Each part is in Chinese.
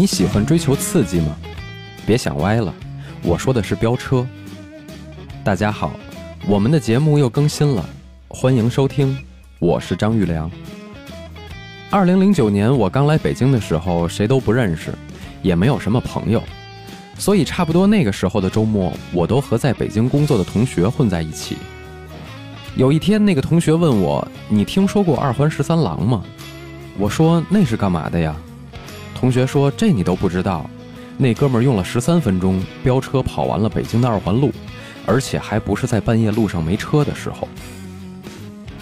你喜欢追求刺激吗？别想歪了，我说的是飙车。大家好，我们的节目又更新了，欢迎收听，我是张玉良。二零零九年我刚来北京的时候，谁都不认识，也没有什么朋友，所以差不多那个时候的周末，我都和在北京工作的同学混在一起。有一天，那个同学问我：“你听说过二环十三郎吗？”我说：“那是干嘛的呀？”同学说：“这你都不知道？那哥们儿用了十三分钟飙车跑完了北京的二环路，而且还不是在半夜路上没车的时候。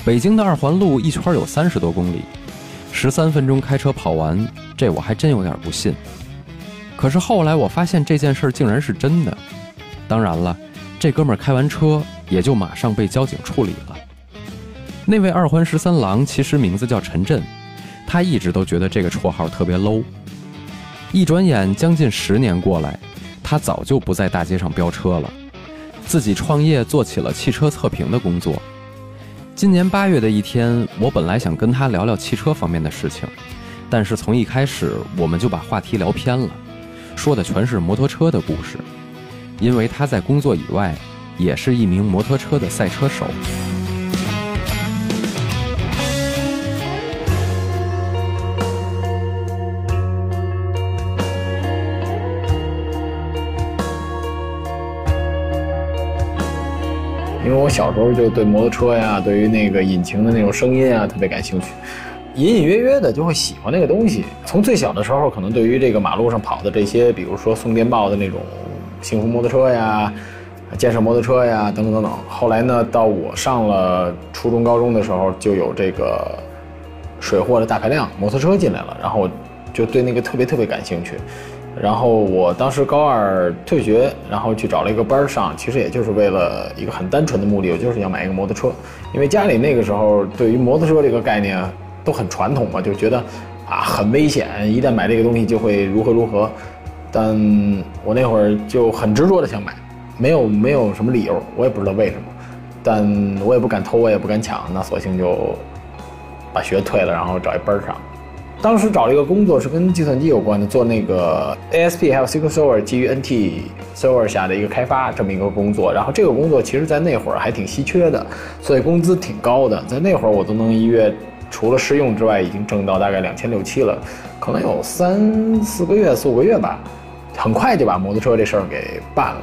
北京的二环路一圈有三十多公里，十三分钟开车跑完，这我还真有点不信。可是后来我发现这件事儿竟然是真的。当然了，这哥们儿开完车也就马上被交警处理了。那位二环十三郎其实名字叫陈震，他一直都觉得这个绰号特别 low。”一转眼将近十年过来，他早就不在大街上飙车了，自己创业做起了汽车测评的工作。今年八月的一天，我本来想跟他聊聊汽车方面的事情，但是从一开始我们就把话题聊偏了，说的全是摩托车的故事，因为他在工作以外也是一名摩托车的赛车手。因为我小时候就对摩托车呀，对于那个引擎的那种声音啊特别感兴趣，隐隐约约的就会喜欢那个东西。从最小的时候，可能对于这个马路上跑的这些，比如说送电报的那种幸福摩托车呀、建设摩托车呀等等等等。后来呢，到我上了初中、高中的时候，就有这个水货的大排量摩托车进来了，然后就对那个特别特别感兴趣。然后我当时高二退学，然后去找了一个班上，其实也就是为了一个很单纯的目的，我就是要买一个摩托车，因为家里那个时候对于摩托车这个概念都很传统嘛，就觉得啊很危险，一旦买这个东西就会如何如何。但我那会儿就很执着的想买，没有没有什么理由，我也不知道为什么，但我也不敢偷，我也不敢抢，那索性就把学退了，然后找一班上。当时找了一个工作是跟计算机有关的，做那个 ASP 还有 SQL Server 基于 NT Server 下的一个开发这么一个工作。然后这个工作其实在那会儿还挺稀缺的，所以工资挺高的。在那会儿我都能一月除了试用之外，已经挣到大概两千六七了，可能有三四个月、四五个月吧，很快就把摩托车这事儿给办了。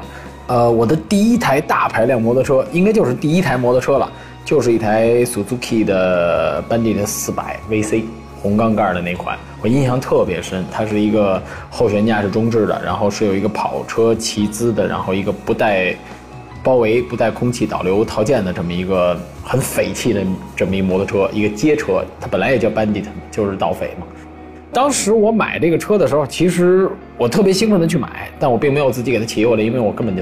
呃，我的第一台大排量摩托车应该就是第一台摩托车了，就是一台 Suzuki 的 Bandit 四百 VC。红钢盖的那款，我印象特别深。它是一个后悬架是中置的，然后是有一个跑车骑姿的，然后一个不带包围、不带空气导流套件的这么一个很匪气的这么一摩托车，一个街车。它本来也叫 Bandit，就是盗匪嘛。当时我买这个车的时候，其实我特别兴奋的去买，但我并没有自己给它骑过来，因为我根本就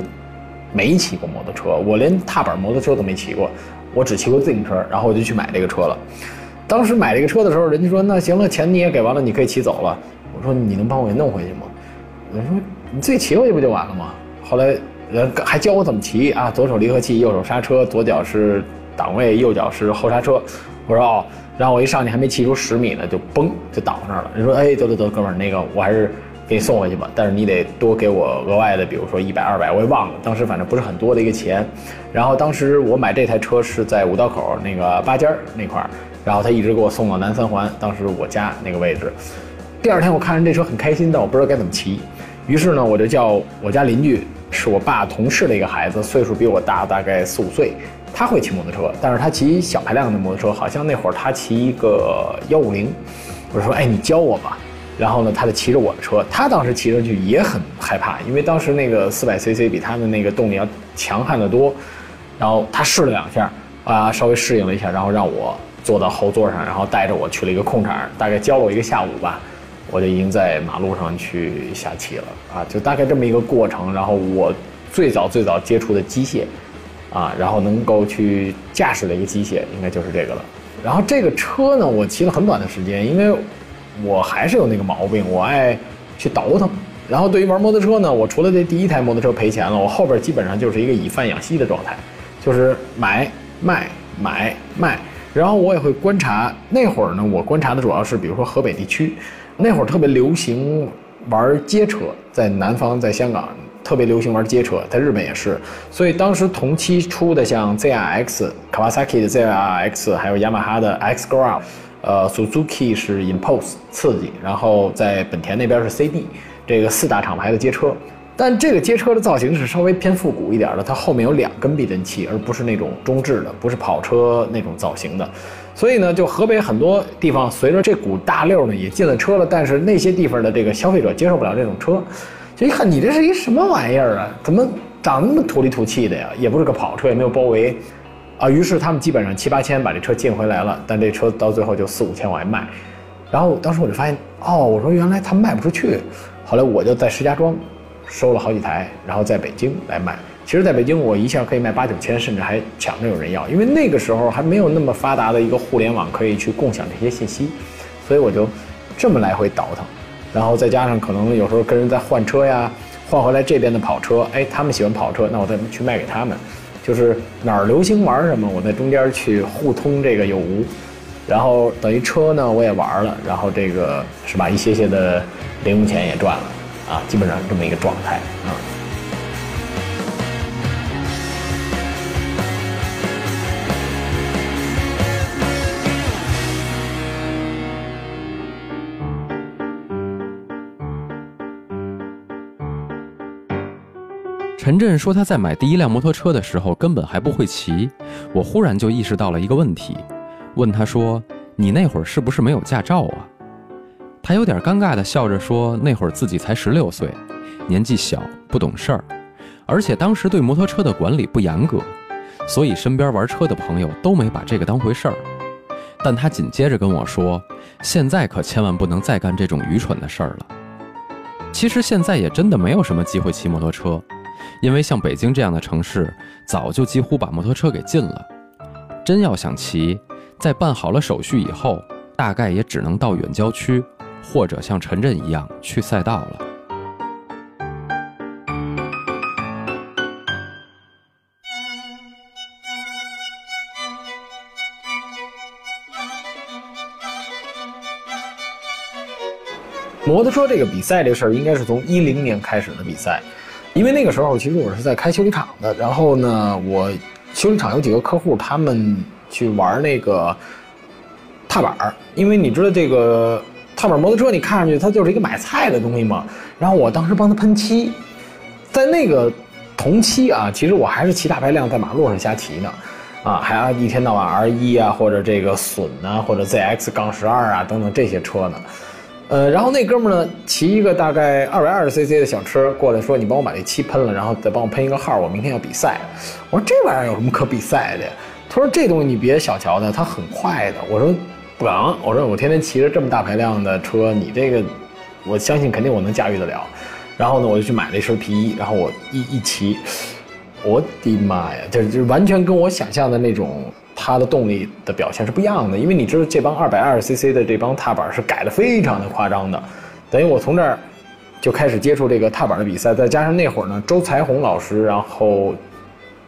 没骑过摩托车，我连踏板摩托车都没骑过，我只骑过自行车，然后我就去买这个车了。当时买这个车的时候，人家说那行了，钱你也给完了，你可以骑走了。我说你能帮我给弄回去吗？我说你自己骑回去不就完了吗？后来人还教我怎么骑啊，左手离合器，右手刹车，左脚是档位，右脚是后刹车。我说哦，然后我一上去还没骑出十米呢，就嘣就倒那儿了。人说哎，得得得，哥们儿，那个我还是给你送回去吧，但是你得多给我额外的，比如说一百二百，我也忘了，当时反正不是很多的一个钱。然后当时我买这台车是在五道口那个八间儿那块儿。然后他一直给我送到南三环，当时我家那个位置。第二天我看着这车很开心，但我不知道该怎么骑。于是呢，我就叫我家邻居，是我爸同事的一个孩子，岁数比我大大概四五岁。他会骑摩托车，但是他骑小排量的摩托车，好像那会儿他骑一个幺五零。我说：“哎，你教我吧。”然后呢，他就骑着我的车。他当时骑上去也很害怕，因为当时那个四百 cc 比他的那个动力要强悍得多。然后他试了两下，啊，稍微适应了一下，然后让我。坐到后座上，然后带着我去了一个空场，大概教了我一个下午吧，我就已经在马路上去下棋了啊，就大概这么一个过程。然后我最早最早接触的机械，啊，然后能够去驾驶的一个机械，应该就是这个了。然后这个车呢，我骑了很短的时间，因为我还是有那个毛病，我爱去倒腾。然后对于玩摩托车呢，我除了这第一台摩托车赔钱了，我后边基本上就是一个以贩养吸的状态，就是买卖买卖。然后我也会观察，那会儿呢，我观察的主要是，比如说河北地区，那会儿特别流行玩街车，在南方，在香港特别流行玩街车，在日本也是。所以当时同期出的像 ZRX、Kawasaki 的 ZRX，还有雅马哈的 X Ground，呃，Suzuki 是 Impulse 刺激，然后在本田那边是 CD，这个四大厂牌的街车。但这个街车的造型是稍微偏复古一点的，它后面有两根避震器，而不是那种中置的，不是跑车那种造型的。所以呢，就河北很多地方随着这股大溜呢也进了车了，但是那些地方的这个消费者接受不了这种车，就一看你这是一什么玩意儿啊？怎么长那么土里土气的呀？也不是个跑车，也没有包围，啊，于是他们基本上七八千把这车进回来了，但这车到最后就四五千往外卖。然后当时我就发现，哦，我说原来他卖不出去，后来我就在石家庄。收了好几台，然后在北京来卖。其实，在北京我一下可以卖八九千，甚至还抢着有人要。因为那个时候还没有那么发达的一个互联网可以去共享这些信息，所以我就这么来回倒腾。然后再加上可能有时候跟人在换车呀，换回来这边的跑车，哎，他们喜欢跑车，那我再去卖给他们。就是哪儿流行玩什么，我在中间去互通这个有无。然后等于车呢我也玩了，然后这个是吧，一些些的零用钱也赚了。啊，基本上是这么一个状态啊。陈震说他在买第一辆摩托车的时候根本还不会骑，我忽然就意识到了一个问题，问他说：“你那会儿是不是没有驾照啊？”他有点尴尬地笑着说：“那会儿自己才十六岁，年纪小，不懂事儿，而且当时对摩托车的管理不严格，所以身边玩车的朋友都没把这个当回事儿。”但他紧接着跟我说：“现在可千万不能再干这种愚蠢的事儿了。”其实现在也真的没有什么机会骑摩托车，因为像北京这样的城市，早就几乎把摩托车给禁了。真要想骑，在办好了手续以后，大概也只能到远郊区。或者像陈震一样去赛道了。摩托车这个比赛这事儿，应该是从一零年开始的比赛，因为那个时候其实我是在开修理厂的，然后呢，我修理厂有几个客户，他们去玩那个踏板儿，因为你知道这个。踏板摩托车，你看上去它就是一个买菜的东西嘛。然后我当时帮他喷漆，在那个同期啊，其实我还是骑大排量在马路上瞎骑呢，啊，还要一天到晚 R 一啊，或者这个隼啊，或者 ZX 杠十二啊等等这些车呢。呃，然后那哥们呢，骑一个大概二百二十 cc 的小车过来说：“你帮我把这漆喷了，然后再帮我喷一个号，我明天要比赛。”我说：“这玩意儿有什么可比赛的？”他说：“这东西你别小瞧它，它很快的。”我说。不敢，我说我天天骑着这么大排量的车，你这个，我相信肯定我能驾驭得了。然后呢，我就去买了一身皮衣，然后我一一骑，我的妈呀，就就完全跟我想象的那种它的动力的表现是不一样的。因为你知道这帮二百二十 cc 的这帮踏板是改的非常的夸张的，等于我从这儿就开始接触这个踏板的比赛，再加上那会儿呢，周才红老师然后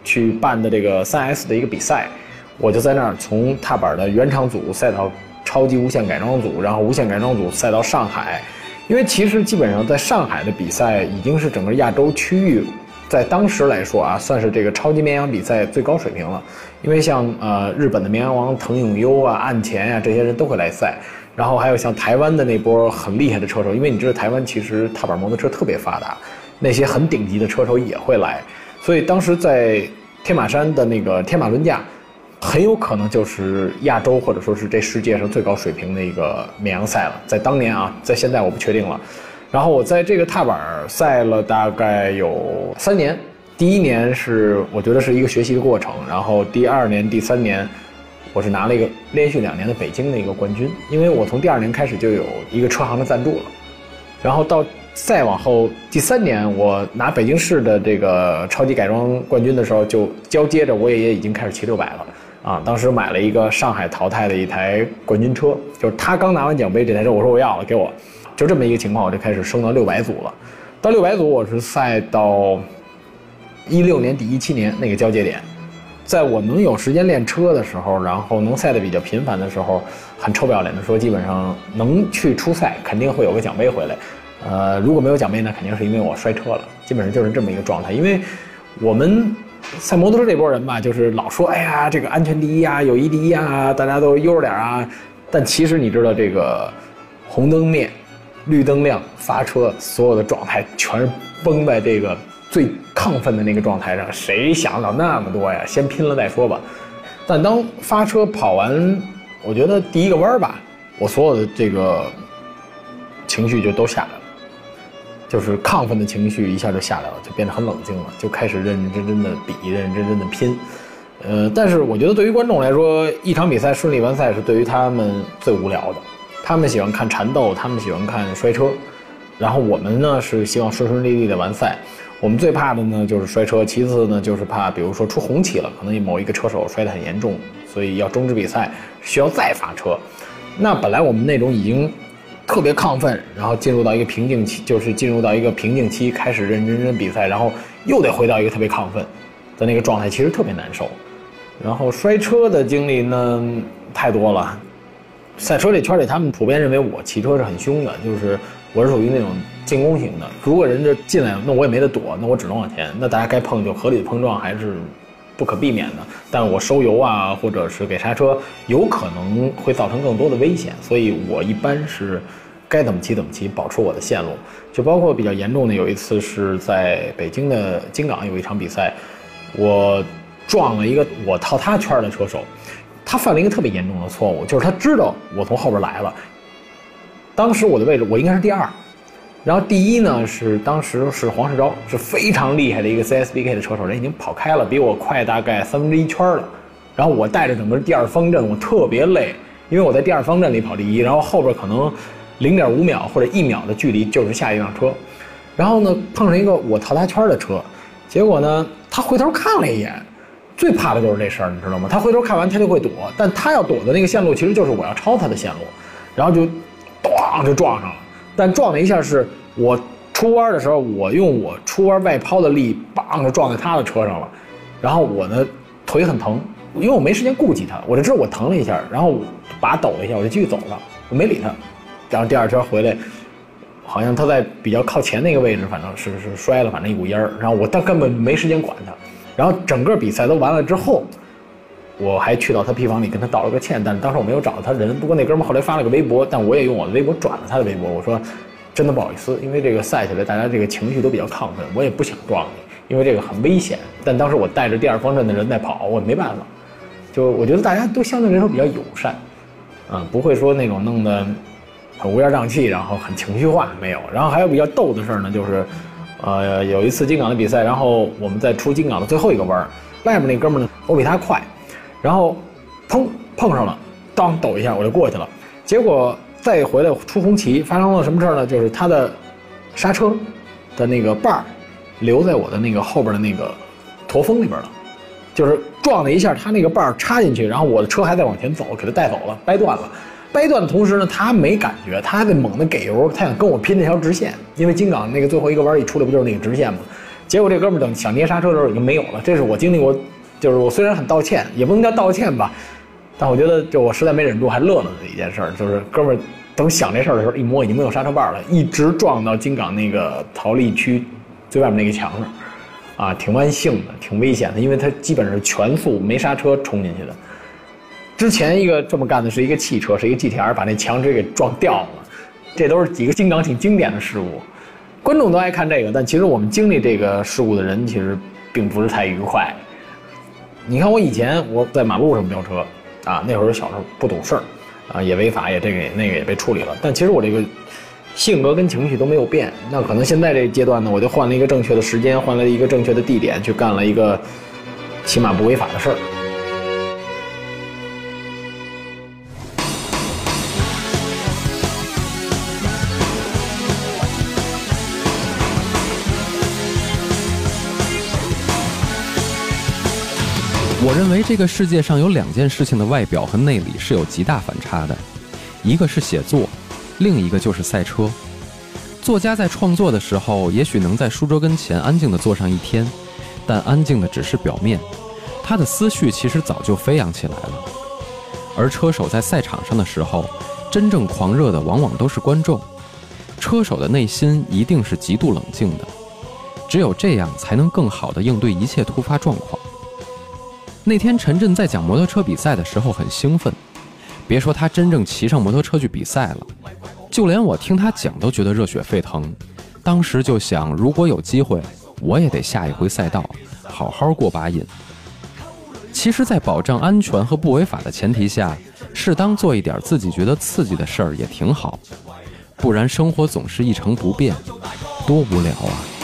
去办的这个三 S 的一个比赛。我就在那儿从踏板的原厂组赛到超级无限改装组，然后无限改装组赛到上海，因为其实基本上在上海的比赛已经是整个亚洲区域，在当时来说啊，算是这个超级绵羊比赛最高水平了。因为像呃日本的绵羊王藤永优啊、岸前呀这些人都会来赛，然后还有像台湾的那波很厉害的车手，因为你知道台湾其实踏板摩托车特别发达，那些很顶级的车手也会来，所以当时在天马山的那个天马轮架。很有可能就是亚洲或者说是这世界上最高水平的一个绵羊赛了，在当年啊，在现在我不确定了。然后我在这个踏板赛了大概有三年，第一年是我觉得是一个学习的过程，然后第二年、第三年，我是拿了一个连续两年的北京的一个冠军，因为我从第二年开始就有一个车行的赞助了，然后到再往后第三年我拿北京市的这个超级改装冠军的时候，就交接着我也也已经开始骑六百了。啊，当时买了一个上海淘汰的一台冠军车，就是他刚拿完奖杯这台车，我说我要了，给我，就这么一个情况，我就开始升到六百组了。到六百组，我是赛到一六年底一七年那个交接点，在我能有时间练车的时候，然后能赛的比较频繁的时候，很臭不要脸的说，基本上能去初赛，肯定会有个奖杯回来。呃，如果没有奖杯呢，肯定是因为我摔车了，基本上就是这么一个状态。因为我们赛摩托车这波人吧，就是老说，哎呀，这个安全第一啊，友谊第一啊，大家都悠着点啊。但其实你知道，这个红灯灭，绿灯亮，发车，所有的状态全是崩在这个最亢奋的那个状态上。谁想到那么多呀？先拼了再说吧。但当发车跑完，我觉得第一个弯吧，我所有的这个情绪就都下来了。就是亢奋的情绪一下就下来了，就变得很冷静了，就开始认认真真的比，认认真真的拼。呃，但是我觉得对于观众来说，一场比赛顺利完赛是对于他们最无聊的。他们喜欢看缠斗，他们喜欢看摔车，然后我们呢是希望顺顺利利的完赛。我们最怕的呢就是摔车，其次呢就是怕，比如说出红旗了，可能某一个车手摔得很严重，所以要终止比赛，需要再发车。那本来我们那种已经。特别亢奋，然后进入到一个瓶颈期，就是进入到一个瓶颈期，开始认真真比赛，然后又得回到一个特别亢奋的那个状态，其实特别难受。然后摔车的经历呢太多了，赛车这圈里他们普遍认为我骑车是很凶的，就是我是属于那种进攻型的。如果人家进来，那我也没得躲，那我只能往前。那大家该碰就合理的碰撞还是不可避免的。但我收油啊，或者是给刹车，有可能会造成更多的危险，所以我一般是。该怎么骑怎么骑，保持我的线路。就包括比较严重的，有一次是在北京的京港有一场比赛，我撞了一个我套他圈的车手，他犯了一个特别严重的错误，就是他知道我从后边来了。当时我的位置我应该是第二，然后第一呢是当时是黄世钊，是非常厉害的一个 CSBK 的车手，人已经跑开了，比我快大概三分之一圈了。然后我带着整个第二方阵，我特别累，因为我在第二方阵里跑第一，然后后边可能。零点五秒或者一秒的距离就是下一辆车，然后呢碰上一个我套他圈的车，结果呢他回头看了一眼，最怕的就是这事儿，你知道吗？他回头看完他就会躲，但他要躲的那个线路其实就是我要超他的线路，然后就，咣就撞上了。但撞了一下是我出弯的时候，我用我出弯外抛的力，棒就撞在他的车上了，然后我呢腿很疼，因为我没时间顾及他，我就知道我疼了一下，然后把抖了一下，我就继续走了，我没理他。然后第二圈回来，好像他在比较靠前那个位置，反正是是摔了，反正一股烟儿。然后我但根本没时间管他。然后整个比赛都完了之后，我还去到他坯房里跟他道了个歉，但当时我没有找到他人。不过那哥们后来发了个微博，但我也用我的微博转了他的微博。我说真的不好意思，因为这个赛起来大家这个情绪都比较亢奋，我也不想撞你，因为这个很危险。但当时我带着第二方阵的人在跑，我没办法。就我觉得大家都相对来说比较友善，啊，不会说那种弄得。很乌烟瘴气，然后很情绪化，没有。然后还有比较逗的事儿呢，就是，呃，有一次金港的比赛，然后我们在出金港的最后一个弯儿，外面那哥们呢，我比他快，然后，砰碰上了，当抖一下我就过去了。结果再回来出红旗，发生了什么事儿呢？就是他的刹车的那个把儿留在我的那个后边的那个驼峰里边了，就是撞了一下，他那个把儿插进去，然后我的车还在往前走，给他带走了，掰断了。掰断的同时呢，他没感觉，他还在猛地给油，他想跟我拼那条直线，因为金港那个最后一个弯一出来不就是那个直线吗？结果这哥们等想捏刹车的时候已经没有了。这是我经历过，就是我虽然很道歉，也不能叫道歉吧，但我觉得就我实在没忍住，还乐了的一件事，就是哥们等想这事儿的时候，一摸已经没有刹车把了，一直撞到金港那个逃离区最外面那个墙上，啊，挺万幸的，挺危险的，因为他基本是全速没刹车冲进去的。之前一个这么干的是一个汽车，是一个 GTR，把那墙直接给撞掉了。这都是几个金港挺经典的事故，观众都爱看这个，但其实我们经历这个事故的人其实并不是太愉快。你看我以前我在马路上飙车，啊，那会儿小时候不懂事儿，啊，也违法，也这个也那个也被处理了。但其实我这个性格跟情绪都没有变。那可能现在这阶段呢，我就换了一个正确的时间，换了一个正确的地点，去干了一个起码不违法的事儿。认为这个世界上有两件事情的外表和内里是有极大反差的，一个是写作，另一个就是赛车。作家在创作的时候，也许能在书桌跟前安静地坐上一天，但安静的只是表面，他的思绪其实早就飞扬起来了。而车手在赛场上的时候，真正狂热的往往都是观众。车手的内心一定是极度冷静的，只有这样才能更好地应对一切突发状况。那天陈震在讲摩托车比赛的时候很兴奋，别说他真正骑上摩托车去比赛了，就连我听他讲都觉得热血沸腾。当时就想，如果有机会，我也得下一回赛道，好好过把瘾。其实，在保障安全和不违法的前提下，适当做一点自己觉得刺激的事儿也挺好，不然生活总是一成不变，多无聊啊！